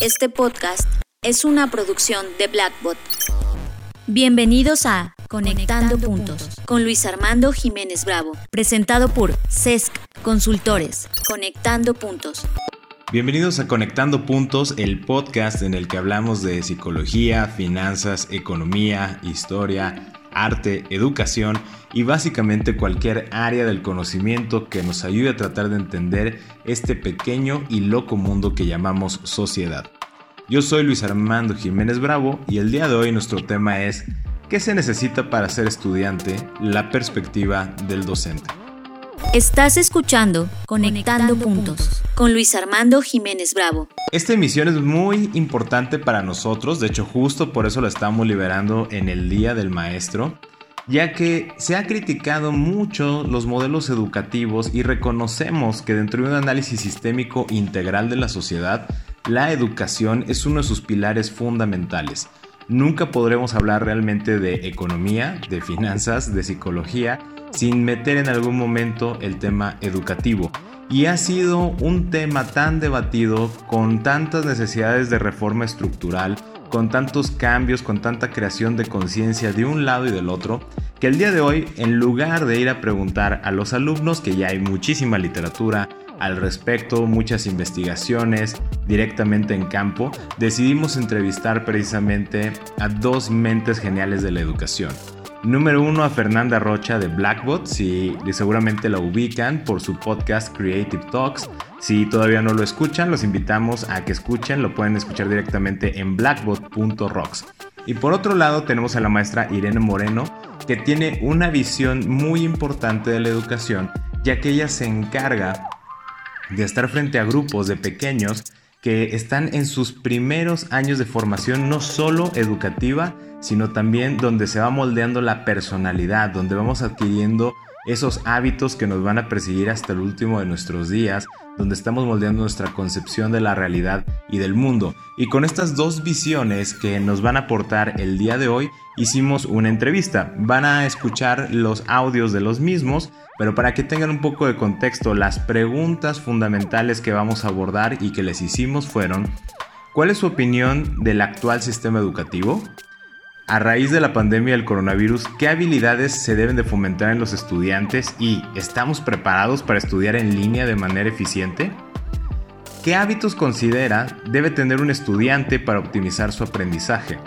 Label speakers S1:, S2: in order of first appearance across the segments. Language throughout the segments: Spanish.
S1: Este podcast es una producción de Blackbot. Bienvenidos a Conectando, Puntos con Luis Armando Jiménez Bravo, presentado por CESC Consultores. Conectando Puntos.
S2: Bienvenidos a Conectando Puntos, el podcast en el que hablamos de psicología, finanzas, economía, historia, arte, educación y básicamente cualquier área del conocimiento que nos ayude a tratar de entender este pequeño y loco mundo que llamamos sociedad. Yo soy Luis Armando Jiménez Bravo y el día de hoy nuestro tema es ¿qué se necesita para ser estudiante? La perspectiva del docente.
S1: Estás escuchando Conectando, puntos, con Luis Armando Jiménez Bravo.
S2: Esta emisión es muy importante para nosotros, de hecho justo por eso la estamos liberando en el Día del Maestro, ya que se ha criticado mucho los modelos educativos y reconocemos que dentro de un análisis sistémico integral de la sociedad, la educación es uno de sus pilares fundamentales. Nunca podremos hablar realmente de economía, de finanzas, de psicología, sin meter en algún momento el tema educativo. Y ha sido un tema tan debatido, con tantas necesidades de reforma estructural, con tantos cambios, con tanta creación de conciencia de un lado y del otro, que el día de hoy, en lugar de ir a preguntar a los alumnos, que ya hay muchísima literatura, al respecto, muchas investigaciones directamente en campo, decidimos entrevistar precisamente a dos mentes geniales de la educación. Número uno a Fernanda Rocha de Blackbot, si seguramente la ubican por su podcast Creative Talks. Si todavía no lo escuchan, los invitamos a que escuchen, lo pueden escuchar directamente en blackbot.rocks. Y por otro lado tenemos a la maestra Irene Moreno, que tiene una visión muy importante de la educación, ya que ella se encarga de estar frente a grupos de pequeños que están en sus primeros años de formación no solo educativa, sino también donde se va moldeando la personalidad, donde vamos adquiriendo esos hábitos que nos van a perseguir hasta el último de nuestros días, donde estamos moldeando nuestra concepción de la realidad y del mundo. Y con estas dos visiones que nos van a aportar el día de hoy, hicimos una entrevista. Van a escuchar los audios de los mismos, pero para que tengan un poco de contexto, las preguntas fundamentales que vamos a abordar y que les hicimos fueron, ¿cuál es su opinión del actual sistema educativo? A raíz de la pandemia del coronavirus, ¿qué habilidades se deben de fomentar en los estudiantes y estamos preparados para estudiar en línea de manera eficiente? ¿Qué hábitos considera debe tener un estudiante para optimizar su aprendizaje?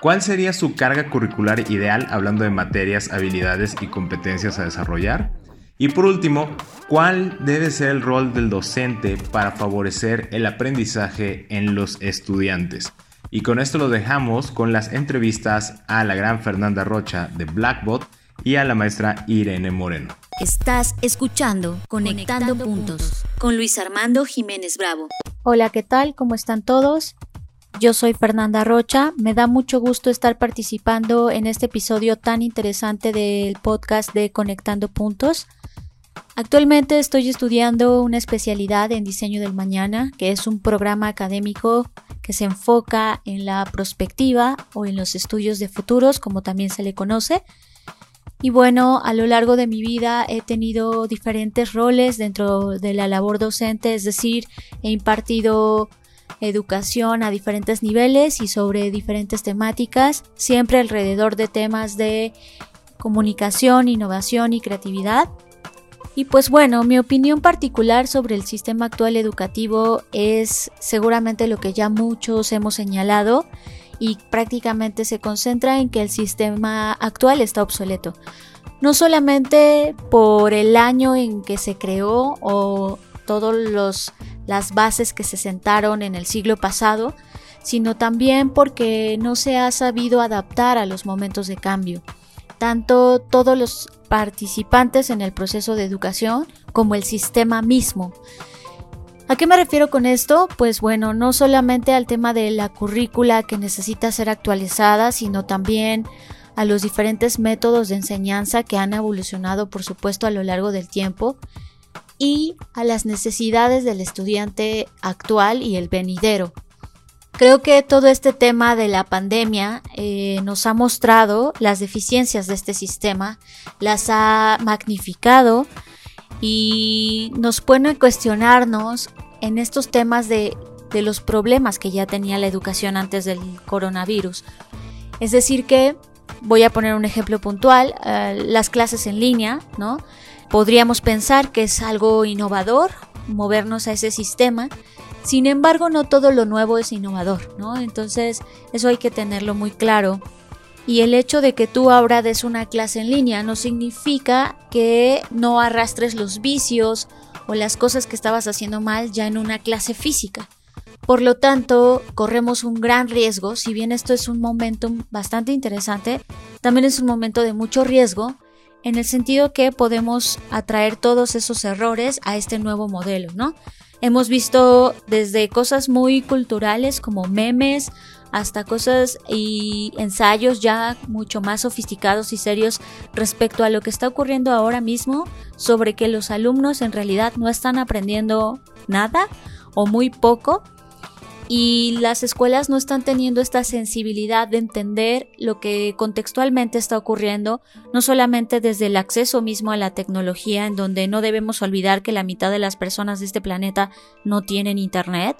S2: ¿Cuál sería su carga curricular ideal hablando de materias, habilidades y competencias a desarrollar? Y por último, ¿cuál debe ser el rol del docente para favorecer el aprendizaje en los estudiantes? Y con esto lo dejamos con las entrevistas a la gran Fernanda Rocha de Blackbot y a la maestra Irene Moreno.
S1: Estás escuchando Conectando, puntos, con Luis Armando Jiménez Bravo.
S3: Hola, ¿qué tal? ¿Cómo están todos? Yo soy Fernanda Rocha. Me da mucho gusto estar participando en este episodio tan interesante del podcast de Conectando Puntos. Actualmente estoy estudiando una especialidad en diseño del mañana, que es un programa académico que se enfoca en la prospectiva o en los estudios de futuros, como también se le conoce. Y bueno, a lo largo de mi vida he tenido diferentes roles dentro de la labor docente, es decir, he impartido educación a diferentes niveles y sobre diferentes temáticas, siempre alrededor de temas de comunicación, innovación y creatividad. Y pues bueno, mi opinión particular sobre el sistema actual educativo es seguramente lo que ya muchos hemos señalado y prácticamente se concentra en que el sistema actual está obsoleto. No solamente por el año en que se creó o todas las bases que se sentaron en el siglo pasado, sino también porque no se ha sabido adaptar a los momentos de cambio. Tanto todos los participantes en el proceso de educación como el sistema mismo. ¿A qué me refiero con esto? Pues bueno, no solamente al tema de la currícula que necesita ser actualizada, sino también a los diferentes métodos de enseñanza que han evolucionado, por supuesto, a lo largo del tiempo, y a las necesidades del estudiante actual y el venidero. Creo que todo este tema de la pandemia eh, nos ha mostrado las deficiencias de este sistema, las ha magnificado y nos pone a cuestionarnos en estos temas de de los problemas que ya tenía la educación antes del coronavirus. Es decir que, voy a poner un ejemplo puntual, eh, las clases en línea, ¿no? Podríamos pensar que es algo innovador movernos a ese sistema, sin embargo no todo lo nuevo es innovador, ¿no? Entonces eso hay que tenerlo muy claro. Y el hecho de que tú ahora des una clase en línea no significa que no arrastres los vicios o las cosas que estabas haciendo mal ya en una clase física. Por lo tanto, corremos un gran riesgo, si bien esto es un momento bastante interesante, también es un momento de mucho riesgo, en el sentido que podemos atraer todos esos errores a este nuevo modelo, ¿no? Hemos visto desde cosas muy culturales como memes hasta cosas y ensayos ya mucho más sofisticados y serios respecto a lo que está ocurriendo ahora mismo sobre que los alumnos en realidad no están aprendiendo nada o muy poco y las escuelas no están teniendo esta sensibilidad de entender lo que contextualmente está ocurriendo, no solamente desde el acceso mismo a la tecnología, en donde no debemos olvidar que la mitad de las personas de este planeta no tienen internet,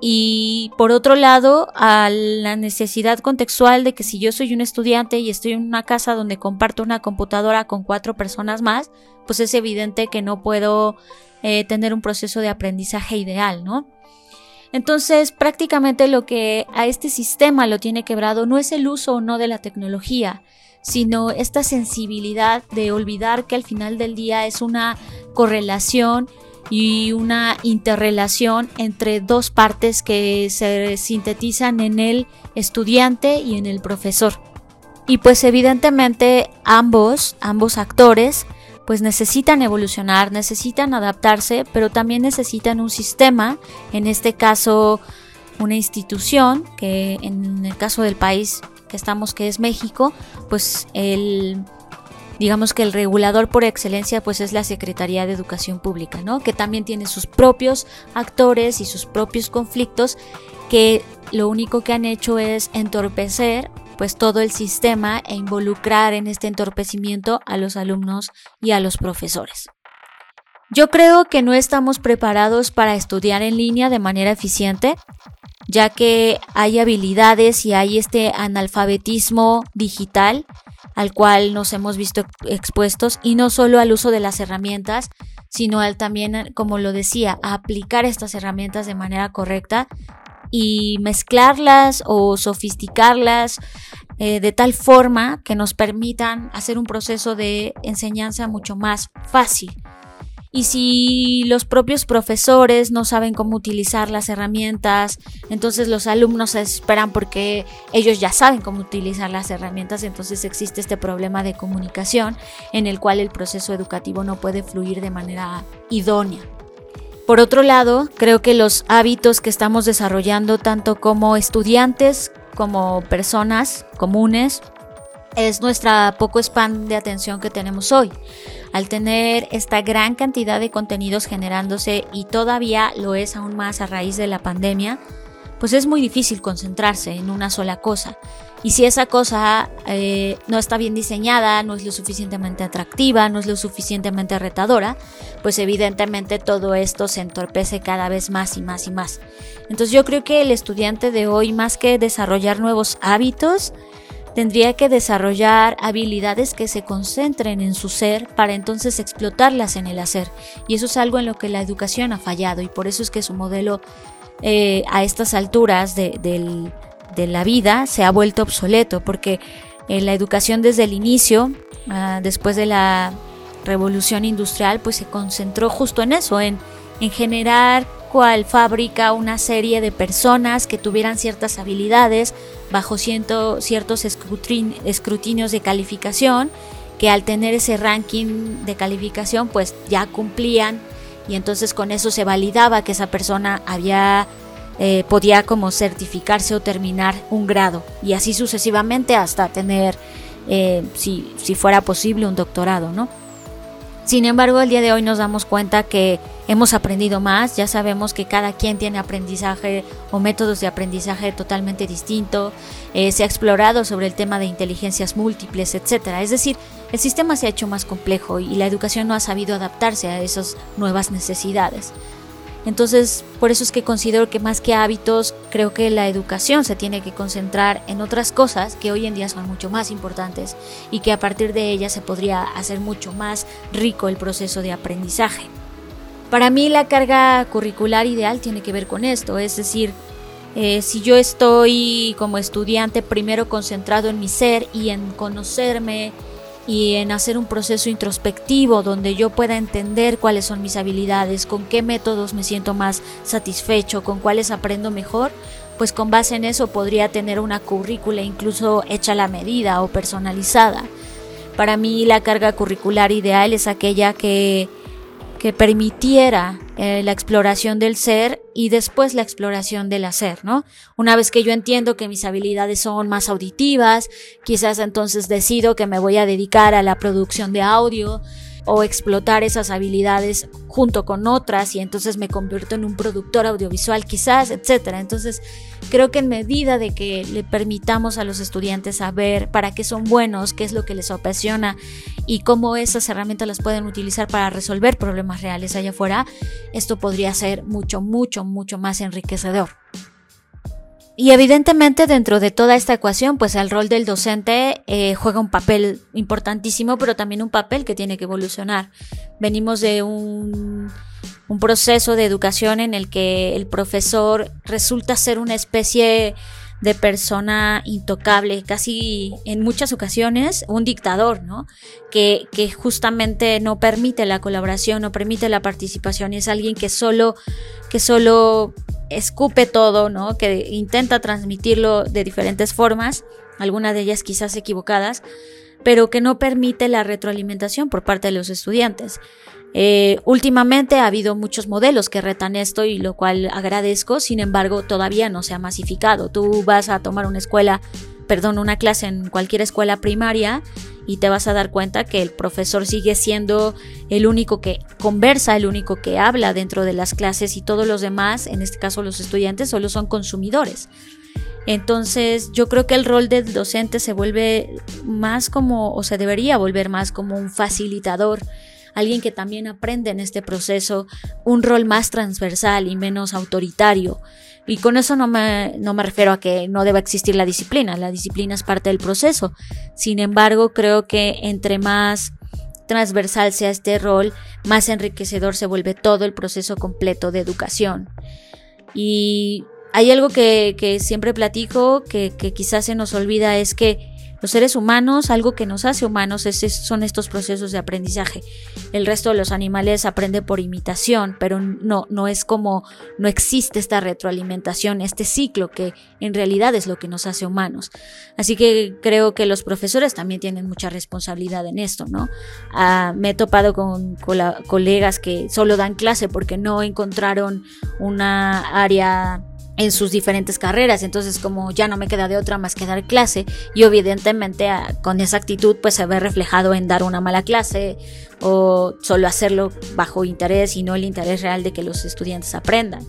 S3: y por otro lado, a la necesidad contextual de que si yo soy un estudiante y estoy en una casa donde comparto una computadora con cuatro personas más, pues es evidente que no puedo eh, tener un proceso de aprendizaje ideal, ¿no? Entonces, prácticamente lo que a este sistema lo tiene quebrado no es el uso o no de la tecnología, sino esta sensibilidad de olvidar que al final del día es una correlación y una interrelación entre dos partes que se sintetizan en el estudiante y en el profesor. Y pues evidentemente ambos, ambos actores, pues necesitan evolucionar, necesitan adaptarse, pero también necesitan un sistema, en este caso una institución, que en el caso del país que estamos, que es México, pues el digamos que el regulador por excelencia pues es la Secretaría de Educación Pública, ¿no? Que también tiene sus propios actores y sus propios conflictos que lo único que han hecho es entorpecer pues todo el sistema e involucrar en este entorpecimiento a los alumnos y a los profesores. Yo creo que no estamos preparados para estudiar en línea de manera eficiente, ya que hay habilidades y hay este analfabetismo digital al cual nos hemos visto expuestos y no solo al uso de las herramientas, sino al también, como lo decía, a aplicar estas herramientas de manera correcta y mezclarlas o sofisticarlas eh, de tal forma que nos permitan hacer un proceso de enseñanza mucho más fácil. Y si los propios profesores no saben cómo utilizar las herramientas, entonces los alumnos esperan porque ellos ya saben cómo utilizar las herramientas, entonces existe este problema de comunicación en el cual el proceso educativo no puede fluir de manera idónea. Por otro lado, creo que los hábitos que estamos desarrollando tanto como estudiantes como personas comunes es nuestra poco spam de atención que tenemos hoy. Al tener esta gran cantidad de contenidos generándose y todavía lo es aún más a raíz de la pandemia, pues es muy difícil concentrarse en una sola cosa. Y si esa cosa eh, no está bien diseñada, no es lo suficientemente atractiva, no es lo suficientemente retadora, pues evidentemente todo esto se entorpece cada vez más y más y más. Entonces yo creo que el estudiante de hoy, más que desarrollar nuevos hábitos, tendría que desarrollar habilidades que se concentren en su ser para entonces explotarlas en el hacer. Y eso es algo en lo que la educación ha fallado y por eso es que su modelo eh, a estas alturas de, del de la vida se ha vuelto obsoleto, porque eh, la educación desde el inicio, ah, después de la revolución industrial, pues se concentró justo en eso, en, en generar cual fábrica una serie de personas que tuvieran ciertas habilidades bajo ciertos escrutinios de calificación, que al tener ese ranking de calificación pues ya cumplían y entonces con eso se validaba que esa persona había eh, podía como certificarse o terminar un grado y así sucesivamente hasta tener, eh, si, si fuera posible, un doctorado, ¿no? Sin embargo, el día de hoy nos damos cuenta que hemos aprendido más, ya sabemos que cada quien tiene aprendizaje o métodos de aprendizaje totalmente distinto, eh, se ha explorado sobre el tema de inteligencias múltiples, etc. Es decir, el sistema se ha hecho más complejo y la educación no ha sabido adaptarse a esas nuevas necesidades. Entonces, por eso es que considero que más que hábitos, creo que la educación se tiene que concentrar en otras cosas que hoy en día son mucho más importantes y que a partir de ellas se podría hacer mucho más rico el proceso de aprendizaje. Para mí la carga curricular ideal tiene que ver con esto, es decir, eh, si yo estoy como estudiante primero concentrado en mi ser y en conocerme, y en hacer un proceso introspectivo donde yo pueda entender cuáles son mis habilidades, con qué métodos me siento más satisfecho, con cuáles aprendo mejor, pues con base en eso podría tener una currícula incluso hecha a la medida o personalizada. Para mí la carga curricular ideal es aquella que que permitiera eh, la exploración del ser y después la exploración del hacer, ¿no? Una vez que yo entiendo que mis habilidades son más auditivas, quizás entonces decido que me voy a dedicar a la producción de audio, o explotar esas habilidades junto con otras y entonces me convierto en un productor audiovisual quizás, etcétera. Entonces, creo que en medida de que le permitamos a los estudiantes saber para qué son buenos, qué es lo que les apasiona y cómo esas herramientas las pueden utilizar para resolver problemas reales allá afuera, esto podría ser mucho, mucho, mucho más enriquecedor. Y evidentemente dentro de toda esta ecuación, pues el rol del docente eh, juega un papel importantísimo, pero también un papel que tiene que evolucionar. Venimos de un, un proceso de educación en el que el profesor resulta ser una especie de persona intocable, casi en muchas ocasiones un dictador, ¿no? Que, que, justamente no permite la colaboración, no permite la participación es alguien que solo, que solo escupe todo, ¿no? Que intenta transmitirlo de diferentes formas, algunas de ellas quizás equivocadas, pero que no permite la retroalimentación por parte de los estudiantes. Eh, últimamente ha habido muchos modelos que retan esto y lo cual agradezco, sin embargo todavía no se ha masificado. Tú vas a tomar una escuela, perdón, una clase en cualquier escuela primaria y te vas a dar cuenta que el profesor sigue siendo el único que conversa, el único que habla dentro de las clases y todos los demás, en este caso los estudiantes, solo son consumidores. Entonces yo creo que el rol del docente se vuelve más como, o se debería volver más como un facilitador, alguien que también aprende en este proceso, un rol más transversal y menos autoritario. Y con eso no me, no me refiero a que no deba existir la disciplina, la disciplina es parte del proceso. Sin embargo, creo que entre más transversal sea este rol, más enriquecedor se vuelve todo el proceso completo de educación. Y hay algo que, que siempre platico, que, que quizás se nos olvida, es que los seres humanos, algo que nos hace humanos son estos procesos de aprendizaje. El resto de los animales aprende por imitación, pero no, no es como, no existe esta retroalimentación, este ciclo que en realidad es lo que nos hace humanos. Así que creo que los profesores también tienen mucha responsabilidad en esto, ¿no? Ah, me he topado con colegas que solo dan clase porque no encontraron una área en sus diferentes carreras, entonces como ya no me queda de otra más que dar clase y evidentemente ah, con esa actitud pues se ve reflejado en dar una mala clase o solo hacerlo bajo interés y no el interés real de que los estudiantes aprendan.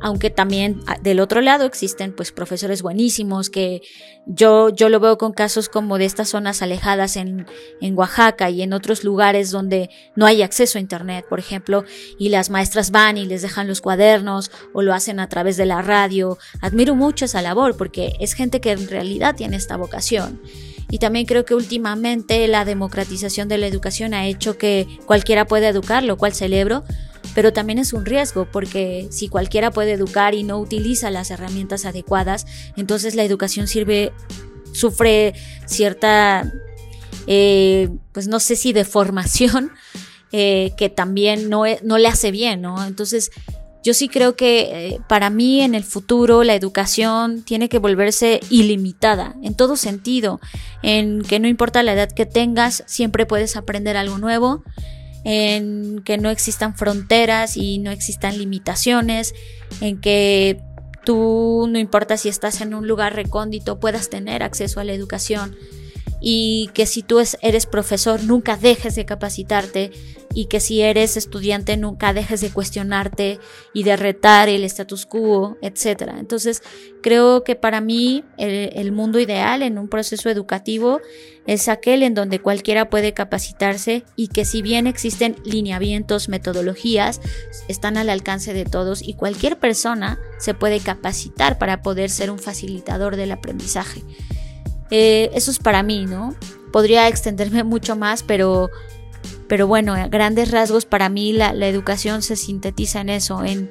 S3: Aunque también ah, del otro lado existen pues profesores buenísimos que yo, yo lo veo con casos como de estas zonas alejadas en, en Oaxaca y en otros lugares donde no hay acceso a internet, por ejemplo, y las maestras van y les dejan los cuadernos o lo hacen a través de la radio. Admiro mucho esa labor porque es gente que en realidad tiene esta vocación. Y también creo que últimamente la democratización de la educación ha hecho que cualquiera pueda educar, lo cual celebro, pero también es un riesgo porque si cualquiera puede educar y no utiliza las herramientas adecuadas, entonces la educación sirve, sufre cierta, eh, pues no sé si deformación, eh, que también no, no le hace bien, ¿no? Entonces yo sí creo que eh, para mí en el futuro la educación tiene que volverse ilimitada en todo sentido, en que no importa la edad que tengas, siempre puedes aprender algo nuevo, en que no existan fronteras y no existan limitaciones, en que tú no importa si estás en un lugar recóndito, puedas tener acceso a la educación. Y que si tú eres profesor nunca dejes de capacitarte y que si eres estudiante nunca dejes de cuestionarte y de retar el status quo, etc. Entonces creo que para mí el, mundo ideal en un proceso educativo es aquel en donde cualquiera puede capacitarse y que si bien existen lineamientos, metodologías, están al alcance de todos y cualquier persona se puede capacitar para poder ser un facilitador del aprendizaje. Eh, eso es para mí, ¿no? Podría extenderme mucho más, pero, pero bueno, grandes rasgos para mí la, educación se sintetiza en eso, en,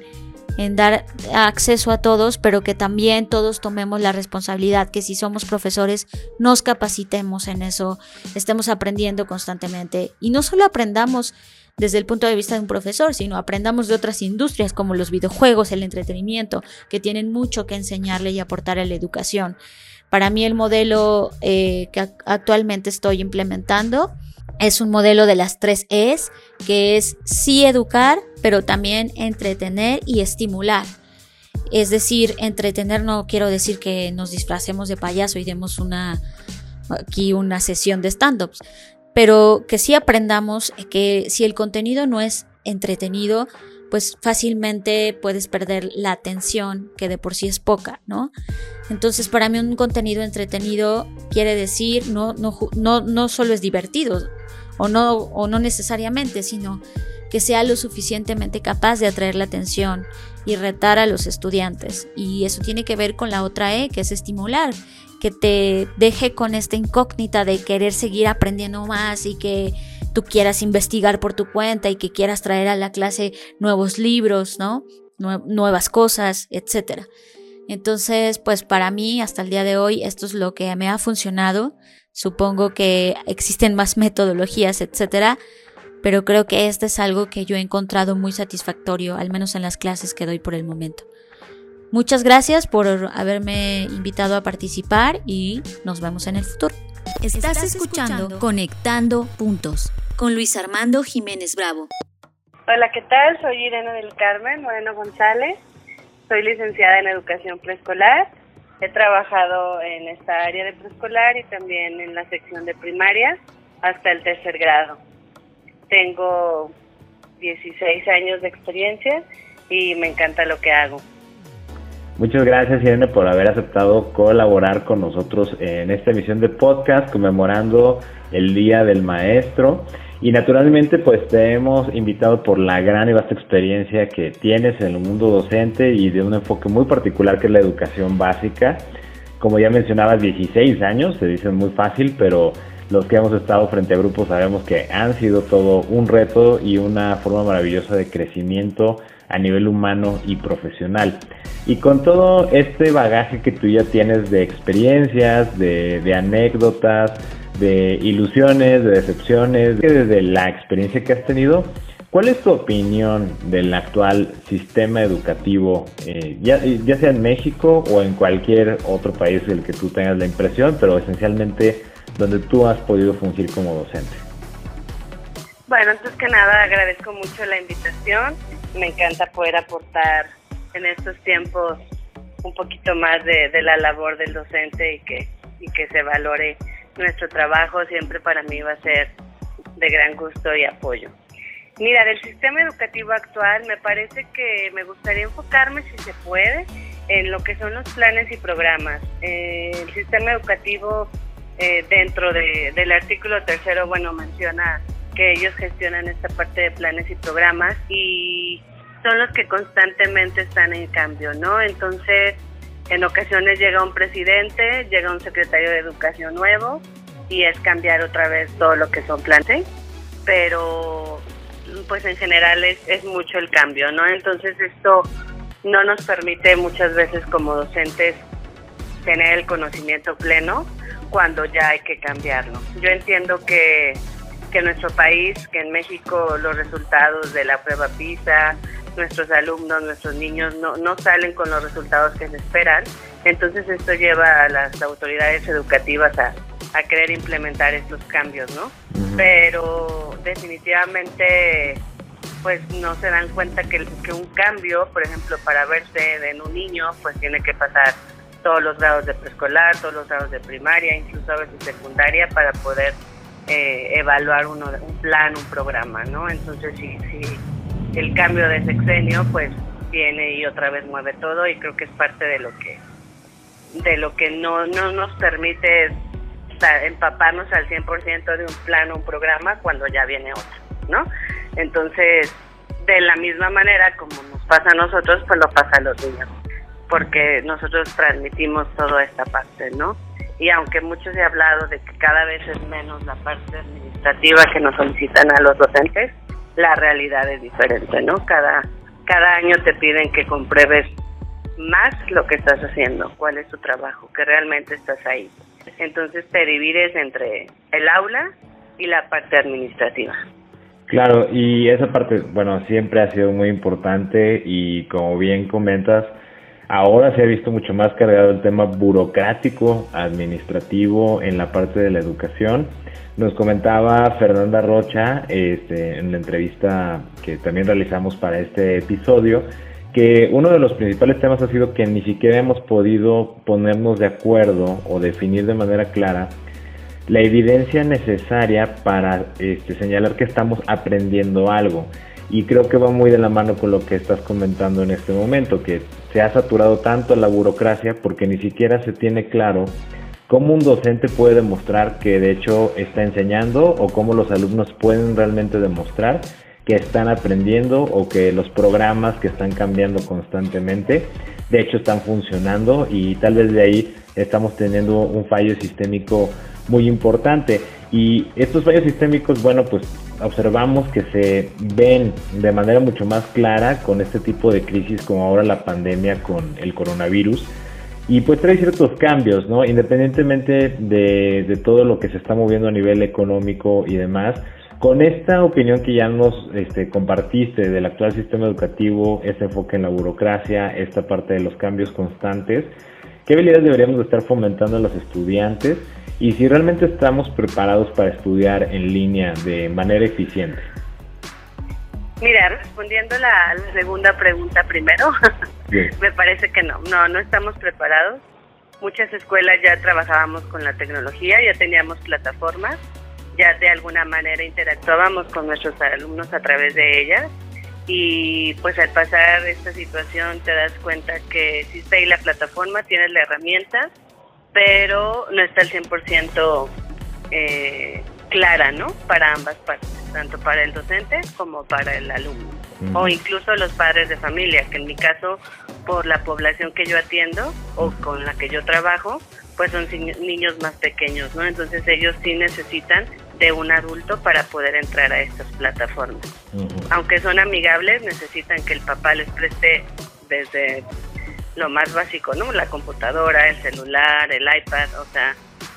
S3: en dar acceso a todos, pero que también todos tomemos la responsabilidad, que si somos profesores nos capacitemos en eso, estemos aprendiendo constantemente y no solo aprendamos desde el punto de vista de un profesor, sino aprendamos de otras industrias como los videojuegos, el entretenimiento, que tienen mucho que enseñarle y aportar a la educación. Para mí el modelo eh, que actualmente estoy implementando es un modelo de las tres E's, que es sí educar, pero también entretener y estimular. Es decir, entretener no quiero decir que nos disfracemos de payaso y demos una aquí una sesión de stand-ups, pero que sí aprendamos que si el contenido no es entretenido, pues fácilmente puedes perder la atención que de por sí es poca, ¿no? Entonces para mí un contenido entretenido quiere decir no, no, no, no solo es divertido o no, o no necesariamente, sino que sea lo suficientemente capaz de atraer la atención y retar a los estudiantes. Y eso tiene que ver con la otra E, que es estimular, que te deje con esta incógnita de querer seguir aprendiendo más y que tú quieras investigar por tu cuenta y que quieras traer a la clase nuevos libros, ¿no? nuevas cosas, etcétera. Entonces, pues para mí, hasta el día de hoy, esto es lo que me ha funcionado. Supongo que existen más metodologías, etcétera, pero creo que este es algo que yo he encontrado muy satisfactorio, al menos en las clases que doy por el momento. Muchas gracias por haberme invitado a participar y nos vemos en el futuro.
S1: Estás escuchando Conectando Puntos con Luis Armando Jiménez Bravo.
S4: Hola, ¿qué tal? Soy Irene del Carmen Moreno González. Soy licenciada en educación preescolar. He trabajado en esta área de preescolar y también en la sección de primaria hasta el tercer grado. Tengo 16 años de experiencia y me encanta lo que hago.
S5: Muchas gracias Irene por haber aceptado colaborar con nosotros en esta emisión de podcast conmemorando el Día del Maestro. Y naturalmente pues te hemos invitado por la gran y vasta experiencia que tienes en el mundo docente y de un enfoque muy particular que es la educación básica. Como ya mencionabas, 16 años, se dicen muy fácil, pero los que hemos estado frente a grupos sabemos que han sido todo un reto y una forma maravillosa de crecimiento a nivel humano y profesional. Y con todo este bagaje que tú ya tienes de experiencias, de, anécdotas, de ilusiones, de decepciones, desde la experiencia que has tenido, ¿cuál es tu opinión del actual sistema educativo, eh, ya, ya sea en México o en cualquier otro país del que tú tengas la impresión, pero esencialmente donde tú has podido fungir como docente?
S4: Bueno, antes que nada agradezco mucho la invitación me encanta poder aportar en estos tiempos un poquito más de, la labor del docente y que, y que se valore nuestro trabajo, siempre para mí va a ser de gran gusto y apoyo. Mira, del sistema educativo actual me parece que me gustaría enfocarme, si se puede, en lo que son los planes y programas. Eh, el sistema educativo eh, dentro del artículo tercero, bueno, menciona que ellos gestionan esta parte de planes y programas y son los que constantemente están en cambio, ¿no? Entonces, en ocasiones llega un presidente, llega un secretario de educación nuevo y es cambiar otra vez todo lo que son planes, pero pues en general es, es mucho el cambio, ¿no? Entonces esto no nos permite muchas veces como docentes tener el conocimiento pleno cuando ya hay que cambiarlo. Yo entiendo que que en nuestro país, que en México los resultados de la prueba PISA, nuestros alumnos, nuestros niños no, no salen con los resultados que se esperan. Entonces esto lleva a las autoridades educativas a, a querer implementar estos cambios, ¿no? Pero definitivamente pues no se dan cuenta que, que, un cambio, por ejemplo, para verse en un niño, pues tiene que pasar todos los grados de preescolar, todos los grados de primaria, incluso a veces secundaria, para poder eh, evaluar uno, un plan, un programa, ¿no? Entonces, si, si el cambio de sexenio, pues viene y otra vez mueve todo y creo que es parte de lo que de lo que no, no nos permite empaparnos al 100% de un plan o un programa cuando ya viene otro, ¿no? Entonces, de la misma manera como nos pasa a nosotros, pues lo pasa a los niños, porque nosotros transmitimos toda esta parte, ¿no? Y aunque mucho se ha hablado de que cada vez es menos la parte administrativa que nos solicitan a los docentes, la realidad es diferente, ¿no? Cada, cada año te piden que compruebes más lo que estás haciendo, cuál es tu trabajo, que realmente estás ahí. Entonces te divides entre el aula y la parte administrativa.
S5: Claro, y esa parte, bueno, siempre ha sido muy importante y como bien comentas, ahora se ha visto mucho más cargado el tema burocrático, administrativo en la parte de la educación. Nos comentaba Fernanda Rocha este, en la entrevista que también realizamos para este episodio que uno de los principales temas ha sido que ni siquiera hemos podido ponernos de acuerdo o definir de manera clara la evidencia necesaria para este, señalar que estamos aprendiendo algo. Y creo que va muy de la mano con lo que estás comentando en este momento, que se ha saturado tanto la burocracia porque ni siquiera se tiene claro cómo un docente puede demostrar que de hecho está enseñando o cómo los alumnos pueden realmente demostrar que están aprendiendo o que los programas que están cambiando constantemente de hecho están funcionando y tal vez de ahí estamos teniendo un fallo sistémico muy importante. Y estos fallos sistémicos, bueno, pues observamos que se ven de manera mucho más clara con este tipo de crisis como ahora la pandemia con el coronavirus. Y pues trae ciertos cambios, ¿no? Independientemente de, todo lo que se está moviendo a nivel económico y demás, con esta opinión que ya nos este, compartiste del actual sistema educativo, este enfoque en la burocracia, esta parte de los cambios constantes, ¿qué habilidades deberíamos estar fomentando a los estudiantes y si realmente estamos preparados para estudiar en línea de manera eficiente.
S4: Mira, respondiendo la, la segunda pregunta primero, me parece que no, no, no estamos preparados. Muchas escuelas ya trabajábamos con la tecnología, ya teníamos plataformas, ya de alguna manera interactuábamos con nuestros alumnos a través de ellas y pues al pasar esta situación te das cuenta que está ahí la plataforma, tienes la herramienta, pero no está al 100% eh, clara, ¿no? Para ambas partes, tanto para el docente como para el alumno, o incluso los padres de familia, que en mi caso, por la población que yo atiendo o con la que yo trabajo, pues son niños más pequeños, ¿no? Entonces ellos sí necesitan de un adulto para poder entrar a estas plataformas. Aunque son amigables, necesitan que el papá les preste desde lo más básico, ¿no? La computadora, el celular, el iPad, o sea,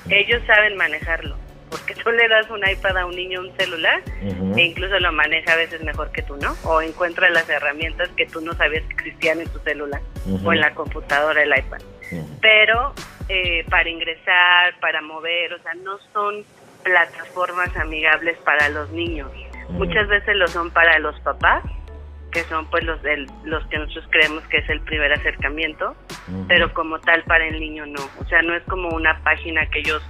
S4: ellos saben manejarlo. Porque tú le das un iPad a un niño, un celular, e incluso lo maneja a veces mejor que tú, ¿no? O encuentra las herramientas que tú no sabías que existían en tu celular o en la computadora, el iPad. Pero eh, para ingresar, para mover, o sea, no son plataformas amigables para los niños. Muchas veces lo son para los papás que son pues los los que nosotros creemos que es el primer acercamiento, pero como tal para el niño no, o sea, no es como una página que ellos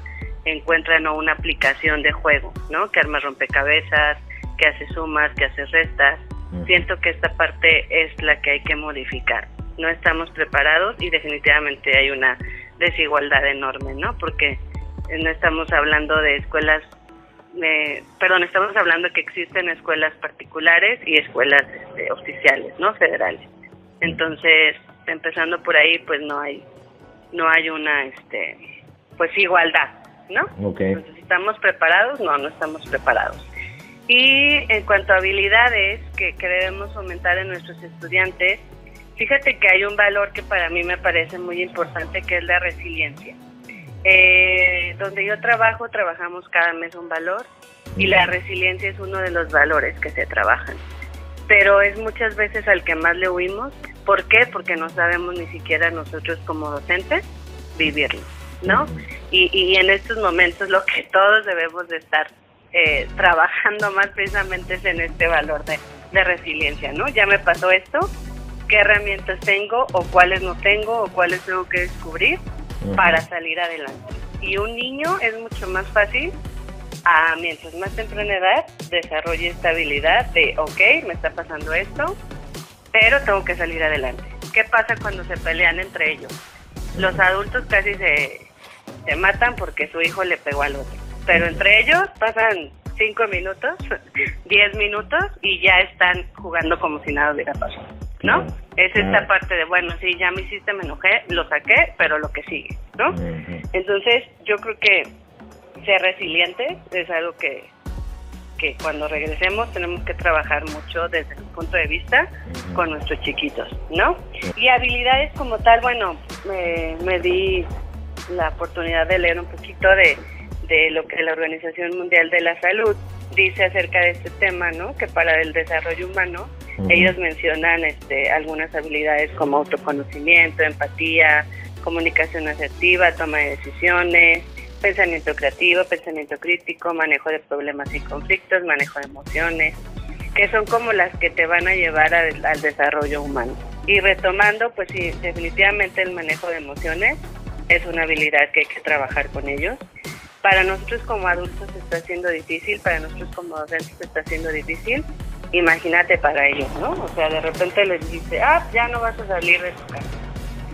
S4: encuentran o una aplicación de juego, ¿no? Que arma rompecabezas, que hace sumas, que hace restas. Siento que esta parte es la que hay que modificar. No estamos preparados y definitivamente hay una desigualdad enorme, ¿no? Porque no estamos hablando de escuelas perdón, estamos hablando que existen escuelas particulares y escuelas este, oficiales, ¿no? Federales. Entonces, empezando por ahí, pues no hay, no hay una, este, pues igualdad, ¿no? Entonces, ¿estamos preparados? No, no estamos preparados. Y en cuanto a habilidades que, que debemos fomentar en nuestros estudiantes, fíjate que hay un valor que para mí me parece muy importante, que es la resiliencia. Eh, donde yo trabajo, trabajamos cada mes un valor y la resiliencia es uno de los valores que se trabajan. Pero es muchas veces al que más le huimos. ¿Por qué? Porque no sabemos ni siquiera nosotros como docentes vivirlo, ¿no? y, y, en estos momentos lo que todos debemos de estar eh, trabajando más precisamente es en este valor de, de resiliencia, ¿no? Ya me pasó esto, qué herramientas tengo o cuáles no tengo o cuáles tengo que descubrir para salir adelante. Y un niño es mucho más fácil, a, mientras más temprana edad, desarrolle esta habilidad de, ok, me está pasando esto, pero tengo que salir adelante. ¿Qué pasa cuando se pelean entre ellos? Los adultos casi se, se matan porque su hijo le pegó al otro, pero entre ellos pasan cinco minutos, diez minutos y ya están jugando como si nada hubiera pasado, ¿no? Es esta parte de, bueno, sí, ya me hiciste, me enojé, lo saqué, pero lo que sigue, ¿no? Entonces, yo creo que ser resiliente es algo que, que cuando regresemos tenemos que trabajar mucho desde el punto de vista con nuestros chiquitos, ¿no? Y habilidades como tal, bueno, me, me di la oportunidad de leer un poquito de de lo que la Organización Mundial de la Salud dice acerca de este tema, ¿no? Que para el desarrollo humano ellos mencionan este, algunas habilidades como autoconocimiento, empatía, comunicación asertiva, toma de decisiones, pensamiento creativo, pensamiento crítico, manejo de problemas y conflictos, manejo de emociones, que son como las que te van a llevar al, al desarrollo humano. Y retomando, pues sí, definitivamente el manejo de emociones es una habilidad que hay que trabajar con ellos para nosotros como adultos está siendo difícil, para nosotros como docentes está siendo difícil. Imagínate para ellos, ¿no? O sea, de repente les dice, ah, ya no vas a salir de tu casa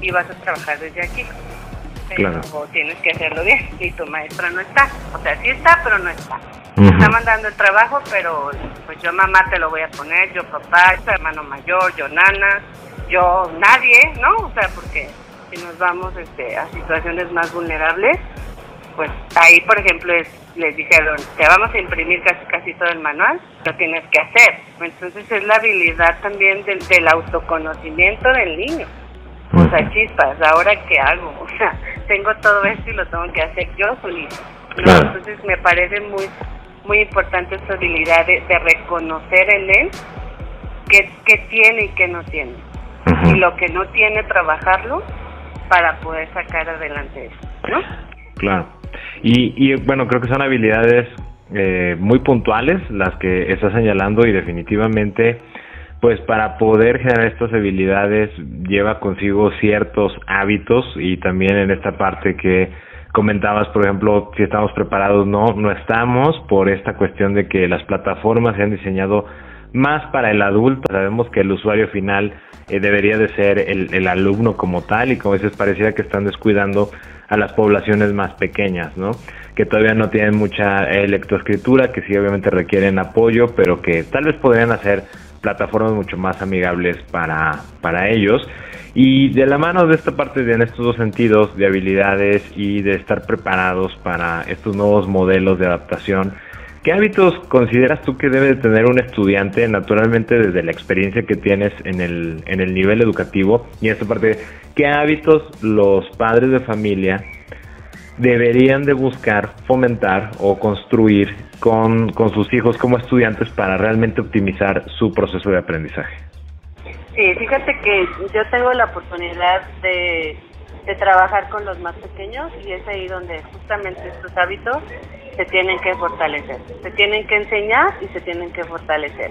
S4: y vas a trabajar desde aquí. Pero tienes que hacerlo bien y tu maestra no está. O sea, sí está, pero no está. Está mandando el trabajo, pero pues yo mamá te lo voy a poner, yo papá, tu hermano mayor, yo nana, yo nadie, ¿no? O sea, porque si nos vamos este, a situaciones más vulnerables, pues ahí, por ejemplo, les dijeron, te vamos a imprimir casi, casi todo el manual, lo tienes que hacer. Entonces es la habilidad también del, del autoconocimiento del niño. O sea, chispas, ¿ahora qué hago? O sea, tengo todo esto y lo tengo que hacer yo solito. Entonces me parece muy muy importante esta habilidad de, reconocer en él qué, qué, tiene y qué no tiene. Y lo que no tiene, trabajarlo para poder sacar adelante eso, ¿no?
S5: Claro. Y, bueno, creo que son habilidades eh, muy puntuales las que está señalando y definitivamente pues para poder generar estas habilidades lleva consigo ciertos hábitos y también en esta parte que comentabas, por ejemplo, si estamos preparados, no, no estamos por esta cuestión de que las plataformas se han diseñado más para el adulto. Sabemos que el usuario final eh, debería de ser el, alumno como tal y como veces parecía que están descuidando a las poblaciones más pequeñas, ¿no? Que todavía no tienen mucha lectoescritura, que sí obviamente requieren apoyo, pero que tal vez podrían hacer plataformas mucho más amigables para, para ellos. Y de la mano de esta parte, de, en estos dos sentidos, de habilidades y de estar preparados para estos nuevos modelos de adaptación, ¿Qué hábitos consideras tú que debe tener un estudiante, naturalmente desde la experiencia que tienes en el, en el nivel educativo? Y esta parte, ¿qué hábitos los padres de familia deberían de buscar, fomentar o construir con, con sus hijos como estudiantes para realmente optimizar su proceso de aprendizaje?
S4: Sí, fíjate que yo tengo la oportunidad de de trabajar con los más pequeños y es ahí donde justamente estos hábitos se tienen que fortalecer, se tienen que enseñar y se tienen que fortalecer,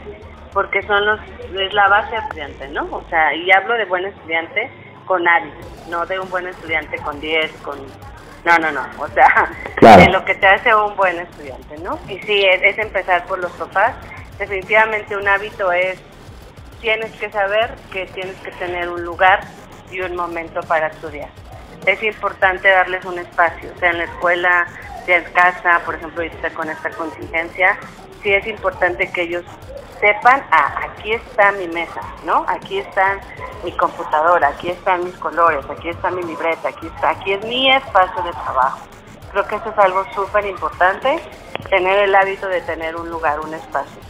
S4: porque son los es la base del estudiante, ¿no? O sea, y hablo de buen estudiante con hábitos, no de un buen estudiante con 10, con no, no, no, o sea, de lo que te hace un buen estudiante, ¿no? Y sí, es, es empezar por los papás. Definitivamente un hábito es, tienes que saber que tienes que tener un lugar y un momento para estudiar es importante darles un espacio, sea en la escuela, sea en casa, por ejemplo, ahorita con esta contingencia, sí es importante que ellos sepan, ah, aquí está mi mesa, ¿no? Aquí está mi computadora, aquí están mis colores, aquí está mi libreta, aquí está, aquí es mi espacio de trabajo. Creo que eso es algo súper importante, tener el hábito de tener un lugar, un espacio.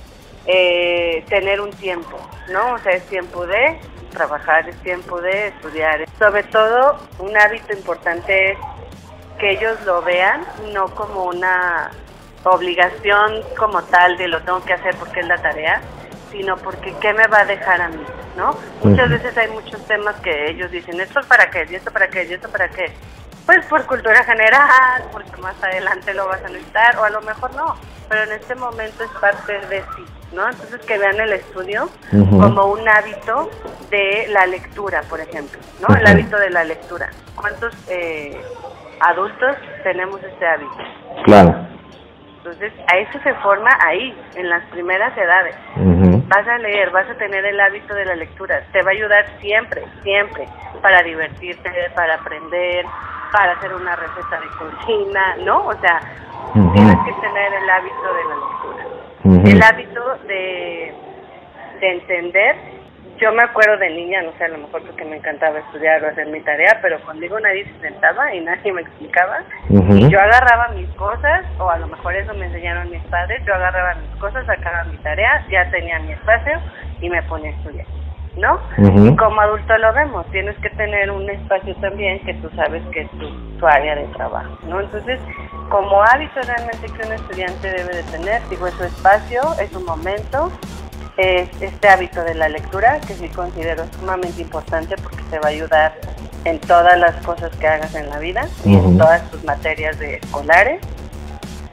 S4: Eh, tener un tiempo, ¿no? O sea, es tiempo de trabajar, es tiempo de estudiar. Sobre todo, un hábito importante es que ellos lo vean no como una obligación como tal de lo tengo que hacer porque es la tarea, sino porque qué me va a dejar a mí, ¿no? Muchas veces hay muchos temas que ellos dicen, esto es para qué, y esto para qué, y esto para qué. Pues por cultura general, porque más adelante lo vas a necesitar, o a lo mejor no, pero en este momento es parte de sí. ¿No? Entonces que vean el estudio como un hábito de la lectura, por ejemplo, ¿no? El hábito de la lectura. ¿Cuántos eh, adultos tenemos este hábito?
S5: Claro.
S4: Entonces, a eso se forma ahí, en las primeras edades. Vas a leer, vas a tener el hábito de la lectura. Te va a ayudar siempre, siempre, para divertirte, para aprender, para hacer una receta de cocina, ¿no? O sea, tienes que tener el hábito de la lectura. El hábito de, de entender yo me acuerdo de niña, no sé, a lo mejor porque me encantaba estudiar o hacer mi tarea, pero conmigo nadie se sentaba y nadie me explicaba. Y yo agarraba mis cosas, o a lo mejor eso me enseñaron mis padres, yo agarraba mis cosas, sacaba mi tarea, ya tenía mi espacio y me ponía a estudiar. ¿No? Y como adulto lo vemos, tienes que tener un espacio también que tú sabes que es tu, tu área de trabajo, ¿no? Entonces, como hábito realmente que un estudiante debe de tener, digo, es su espacio, es su momento, es este hábito de la lectura, que sí considero sumamente importante porque te va a ayudar en todas las cosas que hagas en la vida y en todas tus materias de escolares.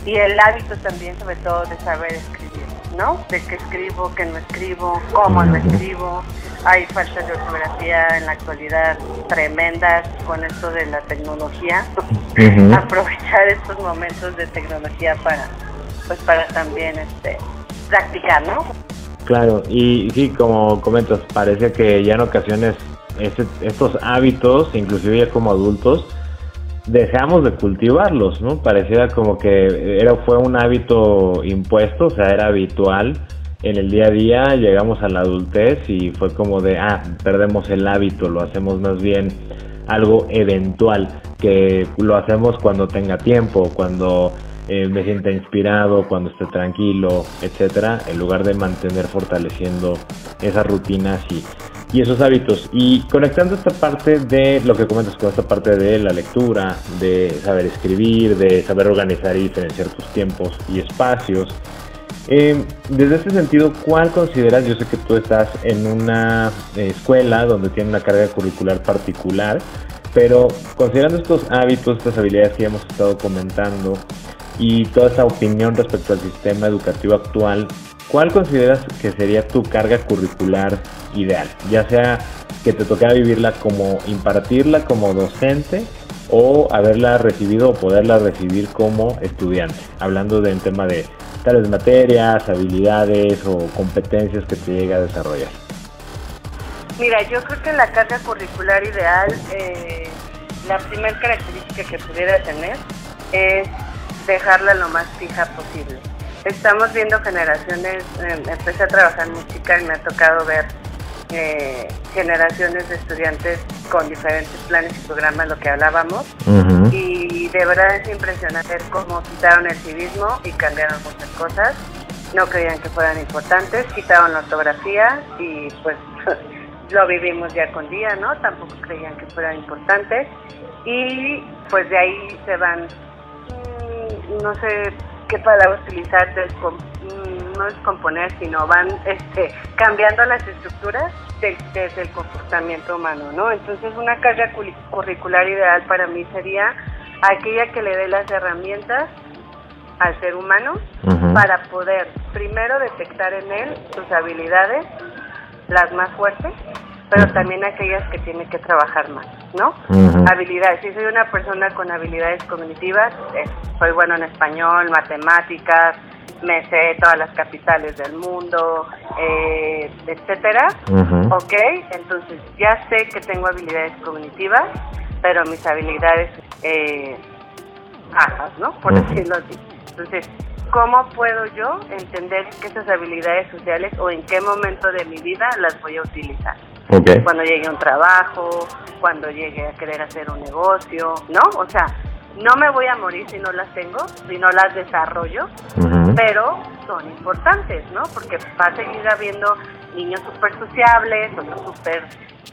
S4: Y el hábito también, sobre todo, de saber escribir, ¿no? De qué escribo, qué no escribo, cómo lo escribo. Hay faltas de ortografía en la actualidad tremendas con esto de la tecnología. Aprovechar estos momentos de tecnología para, pues para también este, practicar, ¿no?
S5: Claro, y sí, como comentas, parece que ya en ocasiones este, estos hábitos, inclusive ya como adultos, dejamos de cultivarlos, ¿no? Pareciera como que era fue un hábito impuesto, o sea, era habitual en el día a día, llegamos a la adultez y fue como de, ah, perdemos el hábito, lo hacemos más bien algo eventual, que lo hacemos cuando tenga tiempo, cuando eh, me sienta inspirado, cuando esté tranquilo, etcétera, en lugar de mantener fortaleciendo esas rutinas y, y esos hábitos. Y conectando esta parte de lo que comentas con esta parte de la lectura, de saber escribir, de saber organizar y diferenciar tus tiempos y espacios. Eh, desde este sentido, ¿cuál consideras? Yo sé que tú estás en una escuela donde tiene una carga curricular particular, pero considerando estos hábitos, estas habilidades que hemos estado comentando, y toda esa opinión respecto al sistema educativo actual, ¿cuál consideras que sería tu carga curricular ideal? Ya sea que te tocara vivirla como impartirla como docente o haberla recibido o poderla recibir como estudiante, hablando de un tema de tales materias, habilidades o competencias que te llega a desarrollar.
S4: Mira, yo creo que la carga curricular ideal, eh, la primera característica que pudiera tener es dejarla lo más fija posible. Estamos viendo generaciones, eh, empecé a trabajar en música y me ha tocado ver eh, generaciones de estudiantes con diferentes planes y programas, lo que hablábamos, y de verdad es impresionante cómo quitaron el civismo y cambiaron muchas cosas. No creían que fueran importantes, quitaron la ortografía y pues lo vivimos día con día, ¿no? Tampoco creían que fueran importantes y pues de ahí se van no sé qué palabra utilizar, mm, no descomponer, sino van este, cambiando las estructuras desde el comportamiento humano, ¿no? Entonces una carga curricular ideal para mí sería aquella que le dé las herramientas al ser humano para poder primero detectar en él sus habilidades, las más fuertes, pero también aquellas que tiene que trabajar más, ¿no? Habilidades. Si soy una persona con habilidades cognitivas, eh, soy bueno en español, matemáticas, me sé todas las capitales del mundo, eh, etcétera. Ok, entonces ya sé que tengo habilidades cognitivas, pero mis habilidades eh, bajas, ¿no? Por decirlo así. Entonces, ¿cómo puedo yo entender que esas habilidades sociales o en qué momento de mi vida las voy a utilizar? Cuando llegue a un trabajo, cuando llegue a querer hacer un negocio, ¿no? O sea, no me voy a morir si no las tengo, si no las desarrollo, pero son importantes, ¿no? Porque va a seguir habiendo niños súper sociables, otros súper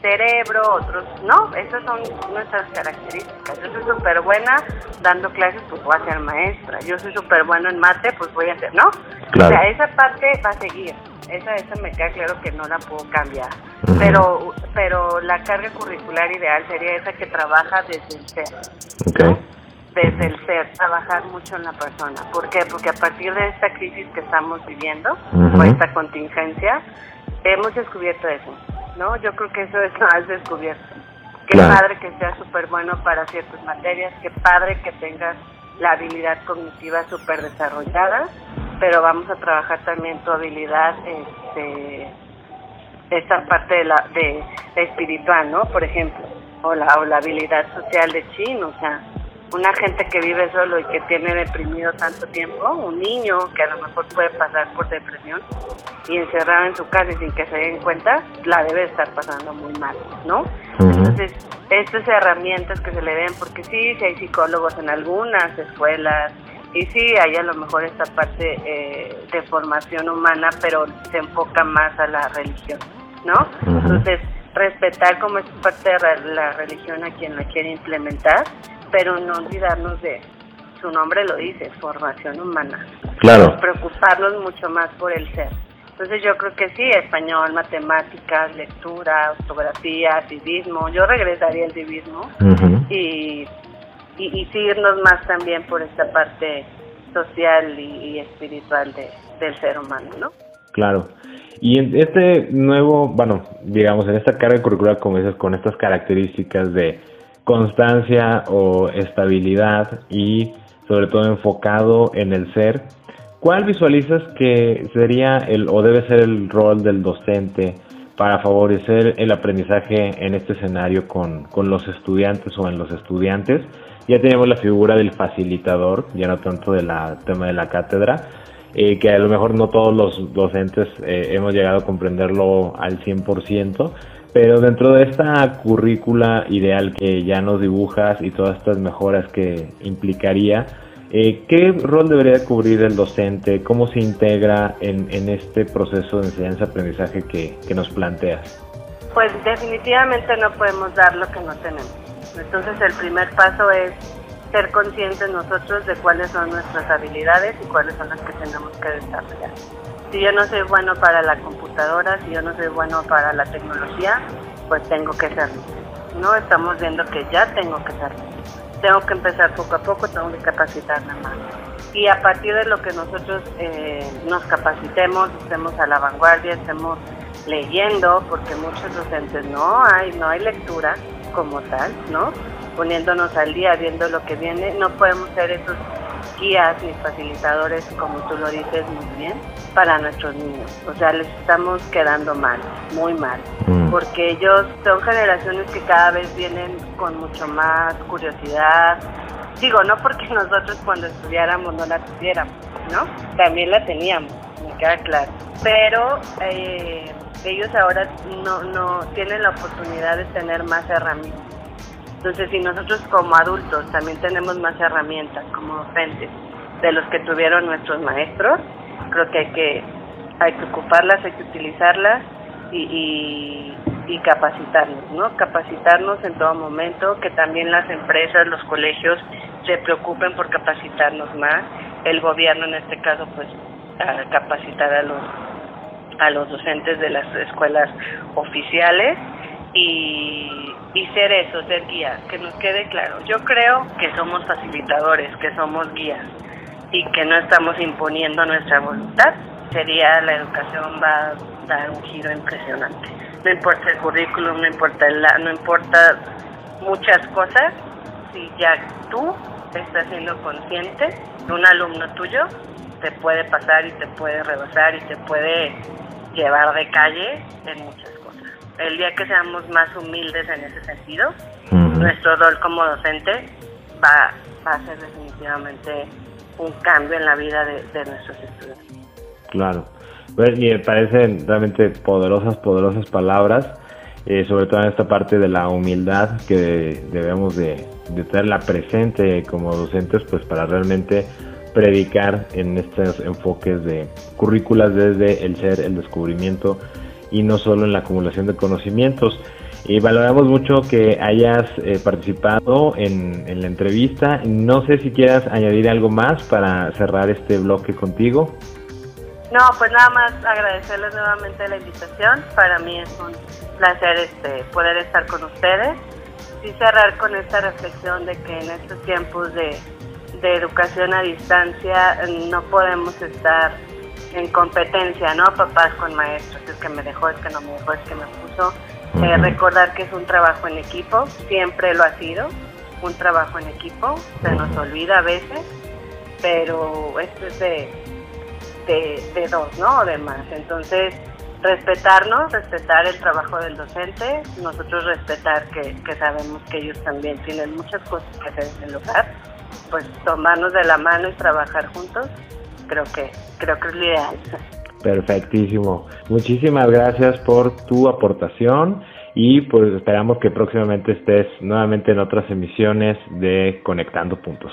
S4: cerebro, otros no, esas son nuestras características. Yo soy súper buena dando clases, pues voy a ser maestra. Yo soy súper bueno en mate, pues voy a ser, ¿no? O sea, esa parte va a seguir. Esa, esa me queda claro que no la puedo cambiar. Pero pero la carga curricular ideal sería esa que trabaja desde el ser. Desde el ser, trabajar mucho en la persona. ¿Por qué? Porque a partir de esta crisis que estamos viviendo, o esta contingencia, hemos descubierto eso, ¿no? Yo creo que eso es lo has descubierto. Qué padre que seas súper bueno para ciertas materias, qué padre que tengas la habilidad cognitiva súper desarrollada, pero vamos a trabajar también tu habilidad, este, esta parte de la, de, espiritual, ¿no? Por ejemplo, o la, o la habilidad social de Chin, o sea, una gente que vive solo y que tiene deprimido tanto tiempo, un niño que a lo mejor puede pasar por depresión y encerrado en su casa y sin que se den cuenta, la debe estar pasando muy mal, ¿no? Entonces, estas herramientas que se le den, porque sí, sí hay psicólogos en algunas escuelas, y sí hay a lo mejor esta parte eh, de formación humana, pero se enfoca más a la religión, ¿no? Entonces, respetar como es parte de la religión a quien la quiere implementar, pero no olvidarnos de, su nombre lo dice, formación humana.
S5: Claro.
S4: Preocuparnos mucho más por el ser. Entonces yo creo que sí, español, matemáticas, lectura, ortografía, civismo, yo regresaría al civismo y, y, seguirnos más también por esta parte social y, espiritual de, del ser humano, ¿no?
S5: Claro. Y en este nuevo, bueno, digamos, en esta carga curricular, como dices, con estas características de constancia o estabilidad y sobre todo enfocado en el ser, ¿cuál visualizas que sería el o debe ser el rol del docente para favorecer el aprendizaje en este escenario con, con los estudiantes o en los estudiantes? Ya tenemos la figura del facilitador, ya no tanto del tema de la cátedra, eh, que a lo mejor no todos los docentes eh, hemos llegado a comprenderlo al 100%, pero dentro de esta currícula ideal que ya nos dibujas y todas estas mejoras que implicaría, eh, ¿qué rol debería cubrir el docente? ¿Cómo se integra en, en este proceso de enseñanza-aprendizaje que, que nos planteas?
S4: Pues definitivamente no podemos dar lo que no tenemos. Entonces el primer paso es ser conscientes nosotros de cuáles son nuestras habilidades y cuáles son las que tenemos que desarrollar. Si yo no soy bueno para la computadora, si yo no soy bueno para la tecnología, pues tengo que serlo. No estamos viendo que ya tengo que serlo. Tengo que empezar poco a poco, tengo que capacitarme más. Y a partir de lo que nosotros eh, nos capacitemos, estemos a la vanguardia, estemos leyendo, porque muchos docentes no hay, no hay lectura como tal, ¿no? poniéndonos al día, viendo lo que viene. No podemos ser esos guías ni facilitadores, como tú lo dices muy bien, para nuestros niños. O sea, les estamos quedando mal, muy mal, mm. porque ellos son generaciones que cada vez vienen con mucho más curiosidad. Digo, no porque nosotros cuando estudiáramos no la tuviéramos, ¿no? También la teníamos, me queda claro. Pero eh, ellos ahora no, no tienen la oportunidad de tener más herramientas entonces, si nosotros como adultos también tenemos más herramientas como docentes de los que tuvieron nuestros maestros, creo que hay que, hay que ocuparlas, hay que utilizarlas y, y, capacitarnos, ¿no? Capacitarnos en todo momento, que también las empresas, los colegios se preocupen por capacitarnos más, el gobierno en este caso pues capacitar a los a los docentes de las escuelas oficiales y, y ser eso, ser guía, que nos quede claro. Yo creo que somos facilitadores, que somos guías y que no estamos imponiendo nuestra voluntad. Sería la educación va a dar un giro impresionante. No importa el currículum, no importa el, no importa muchas cosas, si ya tú estás siendo consciente, un alumno tuyo te puede pasar y te puede rebasar y te puede llevar de calle en muchas el día que seamos más humildes en ese sentido, nuestro rol como docente va, a ser definitivamente un cambio en la vida de, nuestros estudiantes.
S5: Claro. Pues, y me parecen realmente poderosas, poderosas palabras, eh, sobre todo en esta parte de la humildad que debemos de, de tenerla presente como docentes, pues para realmente predicar en estos enfoques de currículas desde el ser, el descubrimiento, y no solo en la acumulación de conocimientos. Y valoramos mucho que hayas eh, participado en, la entrevista. No sé si quieras añadir algo más para cerrar este bloque contigo.
S4: No, pues nada más agradecerles nuevamente la invitación. Para mí es un placer este, poder estar con ustedes sí cerrar con esta reflexión de que en estos tiempos de, educación a distancia no podemos estar en competencia, ¿no? Papás con maestros, es que me dejó, es que no me dejó, es que me puso. Eh, recordar que es un trabajo en equipo, siempre lo ha sido, un trabajo en equipo, se nos olvida a veces, pero esto es de, de, dos, ¿no? O de más. Entonces, respetarnos, respetar el trabajo del docente, nosotros respetar que, sabemos que ellos también tienen muchas cosas que hacer en el hogar, pues tomarnos de la mano y trabajar juntos, creo que, creo que es lo ideal.
S5: Perfectísimo. Muchísimas gracias por tu aportación y pues esperamos que próximamente estés nuevamente en otras emisiones de Conectando Puntos.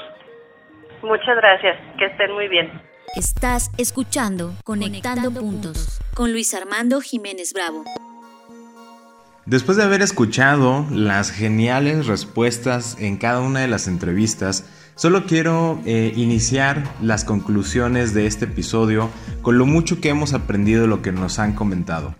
S4: Muchas gracias, que estén muy bien.
S1: Estás escuchando Conectando, Puntos con Luis Armando Jiménez Bravo.
S2: Después de haber escuchado las geniales respuestas en cada una de las entrevistas, solo quiero eh, iniciar las conclusiones de este episodio con lo mucho que hemos aprendido de lo que nos han comentado.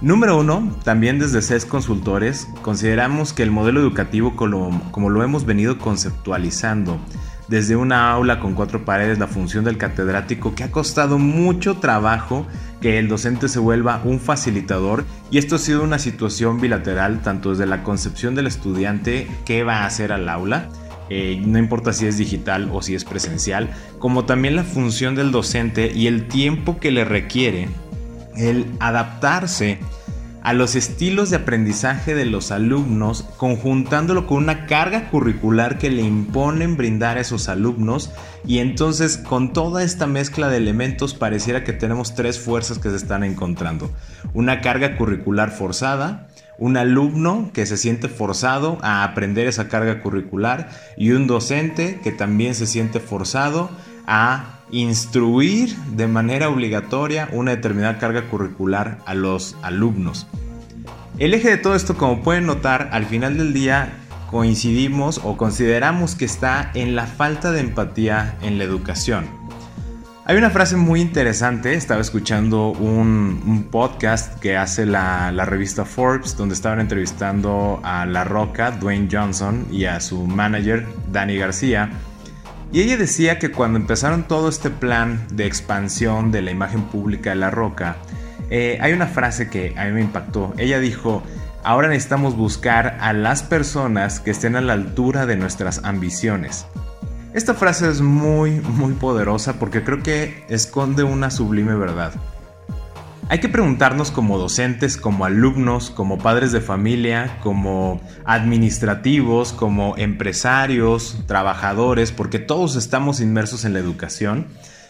S2: Número uno, también desde CES Consultores, consideramos que el modelo educativo como lo hemos venido conceptualizando desde una aula con cuatro paredes la función del catedrático que ha costado mucho trabajo que el docente se vuelva un facilitador y esto ha sido una situación bilateral tanto desde la concepción del estudiante que va a hacer al aula, eh, no importa si es digital o si es presencial, como también la función del docente y el tiempo que le requiere el adaptarse a los estilos de aprendizaje de los alumnos, conjuntándolo con una carga curricular que le imponen brindar a esos alumnos. Y entonces con toda esta mezcla de elementos pareciera que tenemos tres fuerzas que se están encontrando. Una carga curricular forzada, un alumno que se siente forzado a aprender esa carga curricular y un docente que también se siente forzado a instruir de manera obligatoria una determinada carga curricular a los alumnos. El eje de todo esto, como pueden notar, al final del día coincidimos o consideramos que está en la falta de empatía en la educación. Hay una frase muy interesante, estaba escuchando un, podcast que hace la, revista Forbes, donde estaban entrevistando a La Roca, Dwayne Johnson, y a su manager, Danny García, y ella decía que cuando empezaron todo este plan de expansión de la imagen pública de La Roca, eh, hay una frase que a mí me impactó. Ella dijo, ahora necesitamos buscar a las personas que estén a la altura de nuestras ambiciones. Esta frase es muy, muy poderosa porque creo que esconde una sublime verdad. Hay que preguntarnos como docentes, como alumnos, como padres de familia, como administrativos, como empresarios, trabajadores, porque todos estamos inmersos en la educación.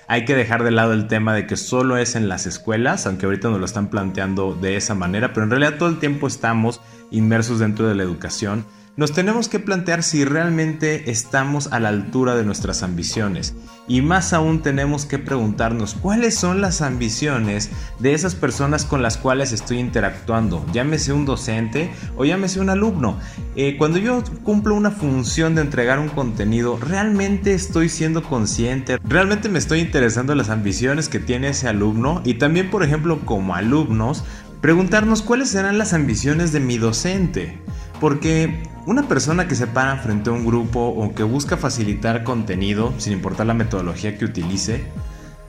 S2: Hay que dejar de lado el tema de que solo es en las escuelas, aunque ahorita nos lo están planteando de esa manera, pero en realidad todo el tiempo estamos inmersos dentro de la educación nos tenemos que plantear si realmente estamos a la altura de nuestras ambiciones. Y más aún tenemos que preguntarnos cuáles son las ambiciones de esas personas con las cuales estoy interactuando, llámese un docente o llámese un alumno. Eh, cuando yo cumplo una función de entregar un contenido, ¿realmente estoy siendo consciente? ¿Realmente me estoy interesando en las ambiciones que tiene ese alumno? Y también, por ejemplo, como alumnos, preguntarnos cuáles serán las ambiciones de mi docente. Porque una persona que se para frente a un grupo o que busca facilitar contenido, sin importar la metodología que utilice,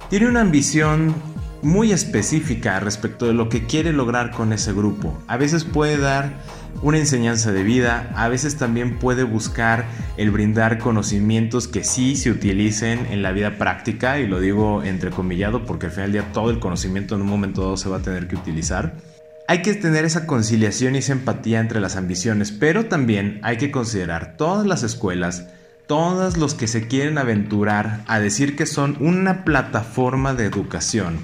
S2: tiene una ambición muy específica respecto de lo que quiere lograr con ese grupo. A veces puede dar una enseñanza de vida, a veces también puede buscar el brindar conocimientos que sí se utilicen en la vida práctica, y lo digo entrecomillado porque al final del día todo el conocimiento en un momento dado se va a tener que utilizar. Hay que tener esa conciliación y esa empatía entre las ambiciones, pero también hay que considerar todas las escuelas, todos los que se quieren aventurar a decir que son una plataforma de educación.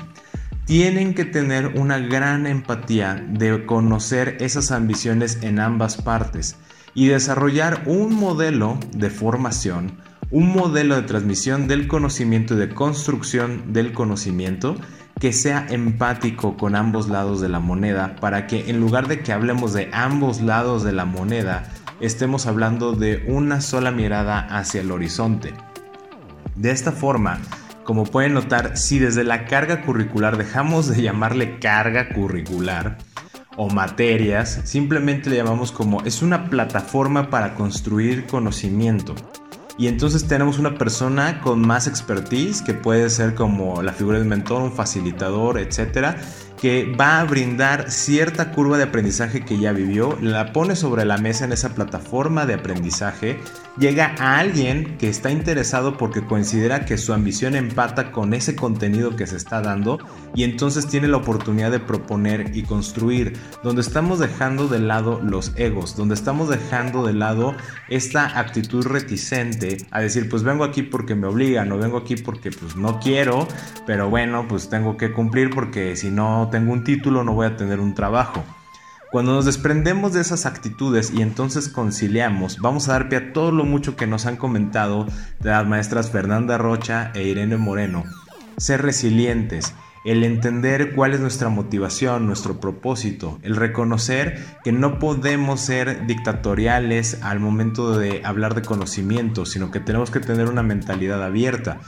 S2: Tienen que tener una gran empatía de conocer esas ambiciones en ambas partes y desarrollar un modelo de formación, un modelo de transmisión del conocimiento y de construcción del conocimiento que sea empático con ambos lados de la moneda para que en lugar de que hablemos de ambos lados de la moneda, estemos hablando de una sola mirada hacia el horizonte. De esta forma, como pueden notar, si desde la carga curricular dejamos de llamarle carga curricular, o materias, simplemente le llamamos como es una plataforma para construir conocimiento. Y entonces tenemos una persona con más expertise que puede ser como la figura del mentor, un facilitador, etcétera, que va a brindar cierta curva de aprendizaje que ya vivió, la pone sobre la mesa en esa plataforma de aprendizaje, llega a alguien que está interesado porque considera que su ambición empata con ese contenido que se está dando y entonces tiene la oportunidad de proponer y construir, donde estamos dejando de lado los egos, donde estamos dejando de lado esta actitud reticente a decir pues vengo aquí porque me obligan o vengo aquí porque pues no quiero, pero bueno pues tengo que cumplir porque si no tengo un título, no voy a tener un trabajo. Cuando nos desprendemos de esas actitudes y entonces conciliamos, vamos a dar pie a todo lo mucho que nos han comentado las maestras Fernanda Rocha e Irene Moreno. Ser resilientes, el entender cuál es nuestra motivación, nuestro propósito, el reconocer que no podemos ser dictatoriales al momento de hablar de conocimiento, sino que tenemos que tener una mentalidad abierta.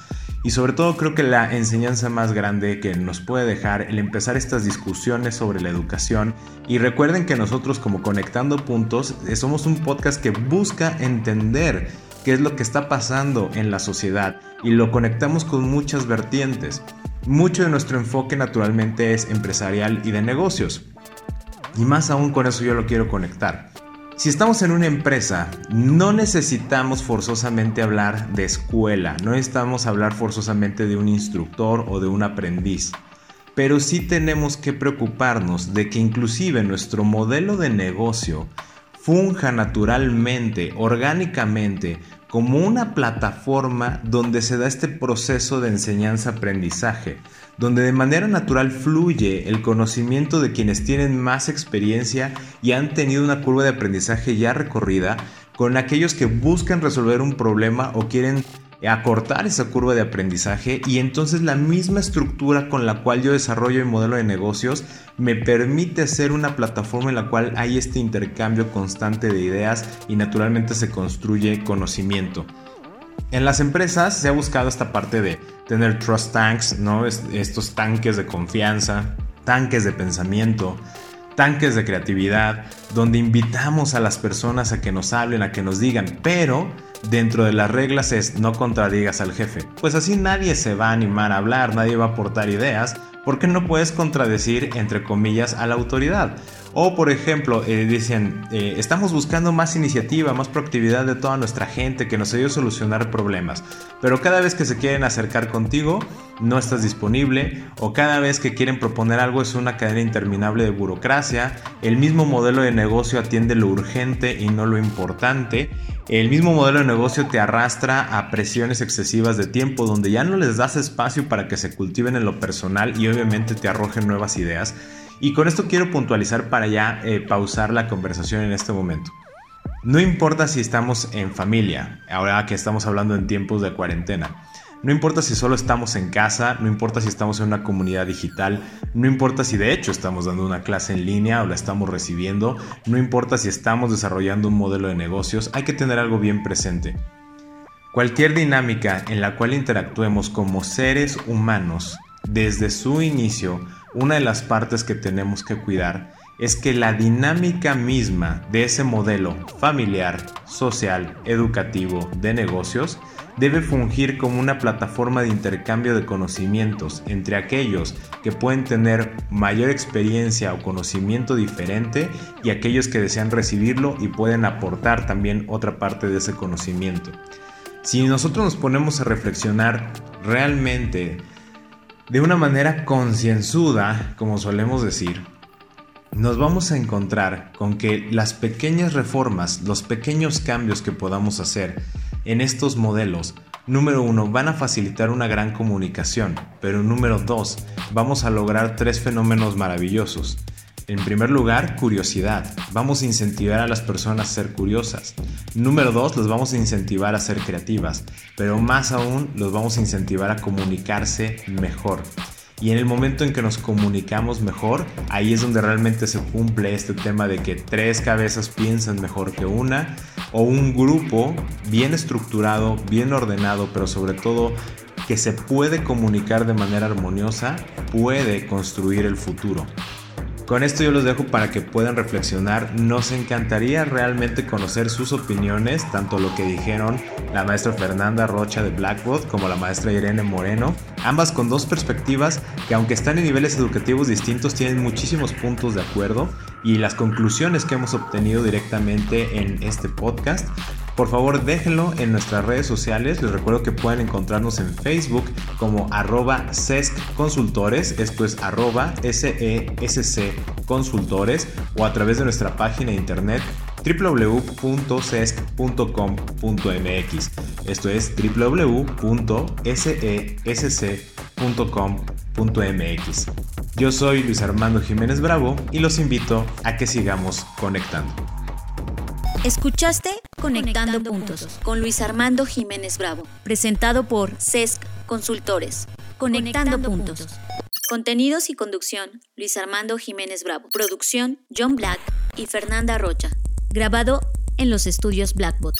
S2: Y sobre todo creo que la enseñanza más grande que nos puede dejar el empezar estas discusiones sobre la educación. Y recuerden que nosotros como Conectando Puntos eh, somos un podcast que busca entender qué es lo que está pasando en la sociedad y lo conectamos con muchas vertientes. Mucho de nuestro enfoque naturalmente es empresarial y de negocios. Y más aún con eso yo lo quiero conectar. Si estamos en una empresa, no necesitamos forzosamente hablar de escuela, no necesitamos hablar forzosamente de un instructor o de un aprendiz, pero sí tenemos que preocuparnos de que inclusive nuestro modelo de negocio funja naturalmente, orgánicamente, como una plataforma donde se da este proceso de enseñanza-aprendizaje, donde de manera natural fluye el conocimiento de quienes tienen más experiencia y han tenido una curva de aprendizaje ya recorrida, con aquellos que buscan resolver un problema o quieren acortar esa curva de aprendizaje y entonces la misma estructura con la cual yo desarrollo el modelo de negocios me permite ser una plataforma en la cual hay este intercambio constante de ideas y naturalmente se construye conocimiento. En las empresas se ha buscado esta parte de tener trust tanks, ¿no? estos tanques de confianza, tanques de pensamiento, tanques de creatividad, donde invitamos a las personas a que nos hablen, a que nos digan, pero dentro de las reglas es no contradigas al jefe. Pues así nadie se va a animar a hablar, nadie va a aportar ideas, porque no puedes contradecir, entre comillas, a la autoridad. O por ejemplo, eh, dicen, eh, estamos buscando más iniciativa, más proactividad de toda nuestra gente que nos ayude a solucionar problemas. Pero cada vez que se quieren acercar contigo, no estás disponible. O cada vez que quieren proponer algo es una cadena interminable de burocracia. El mismo modelo de negocio atiende lo urgente y no lo importante. El mismo modelo de negocio te arrastra a presiones excesivas de tiempo donde ya no les das espacio para que se cultiven en lo personal y obviamente te arrojen nuevas ideas. Y con esto quiero puntualizar para ya eh, pausar la conversación en este momento. No importa si estamos en familia, ahora que estamos hablando en tiempos de cuarentena. No importa si solo estamos en casa, no importa si estamos en una comunidad digital, no importa si de hecho estamos dando una clase en línea o la estamos recibiendo, no importa si estamos desarrollando un modelo de negocios, hay que tener algo bien presente. Cualquier dinámica en la cual interactuemos como seres humanos desde su inicio una de las partes que tenemos que cuidar es que la dinámica misma de ese modelo familiar, social, educativo, de negocios, debe fungir como una plataforma de intercambio de conocimientos entre aquellos que pueden tener mayor experiencia o conocimiento diferente y aquellos que desean recibirlo y pueden aportar también otra parte de ese conocimiento. Si nosotros nos ponemos a reflexionar realmente de una manera concienzuda, como solemos decir, nos vamos a encontrar con que las pequeñas reformas, los pequeños cambios que podamos hacer en estos modelos, número uno, van a facilitar una gran comunicación, pero número dos, vamos a lograr tres fenómenos maravillosos. En primer lugar, curiosidad. Vamos a incentivar a las personas a ser curiosas. Número dos, los vamos a incentivar a ser creativas. Pero más aún, los vamos a incentivar a comunicarse mejor. Y en el momento en que nos comunicamos mejor, ahí es donde realmente se cumple este tema de que tres cabezas piensan mejor que una, o un grupo bien estructurado, bien ordenado, pero sobre todo que se puede comunicar de manera armoniosa, puede construir el futuro. Con esto yo los dejo para que puedan reflexionar. Nos encantaría realmente conocer sus opiniones, tanto lo que dijeron la maestra Fernanda Rocha de Blackboard como la maestra Irene Moreno, ambas con dos perspectivas que aunque están en niveles educativos distintos tienen muchísimos puntos de acuerdo y las conclusiones que hemos obtenido directamente en este podcast por favor déjenlo en nuestras redes sociales. Les recuerdo que pueden encontrarnos en Facebook como arroba Consultores, esto es arroba SESC Consultores o a través de nuestra página de internet www.cesc.com.mx. Esto es www.sesc.com.mx. Yo soy Luis Armando Jiménez Bravo y los invito a que sigamos conectando.
S1: Escuchaste Conectando, puntos, con Luis Armando Jiménez Bravo, presentado por CESC Consultores. Conectando, puntos. Contenidos y conducción, Luis Armando Jiménez Bravo. Producción, John Black y Fernanda Rocha. Grabado en los estudios Blackbot.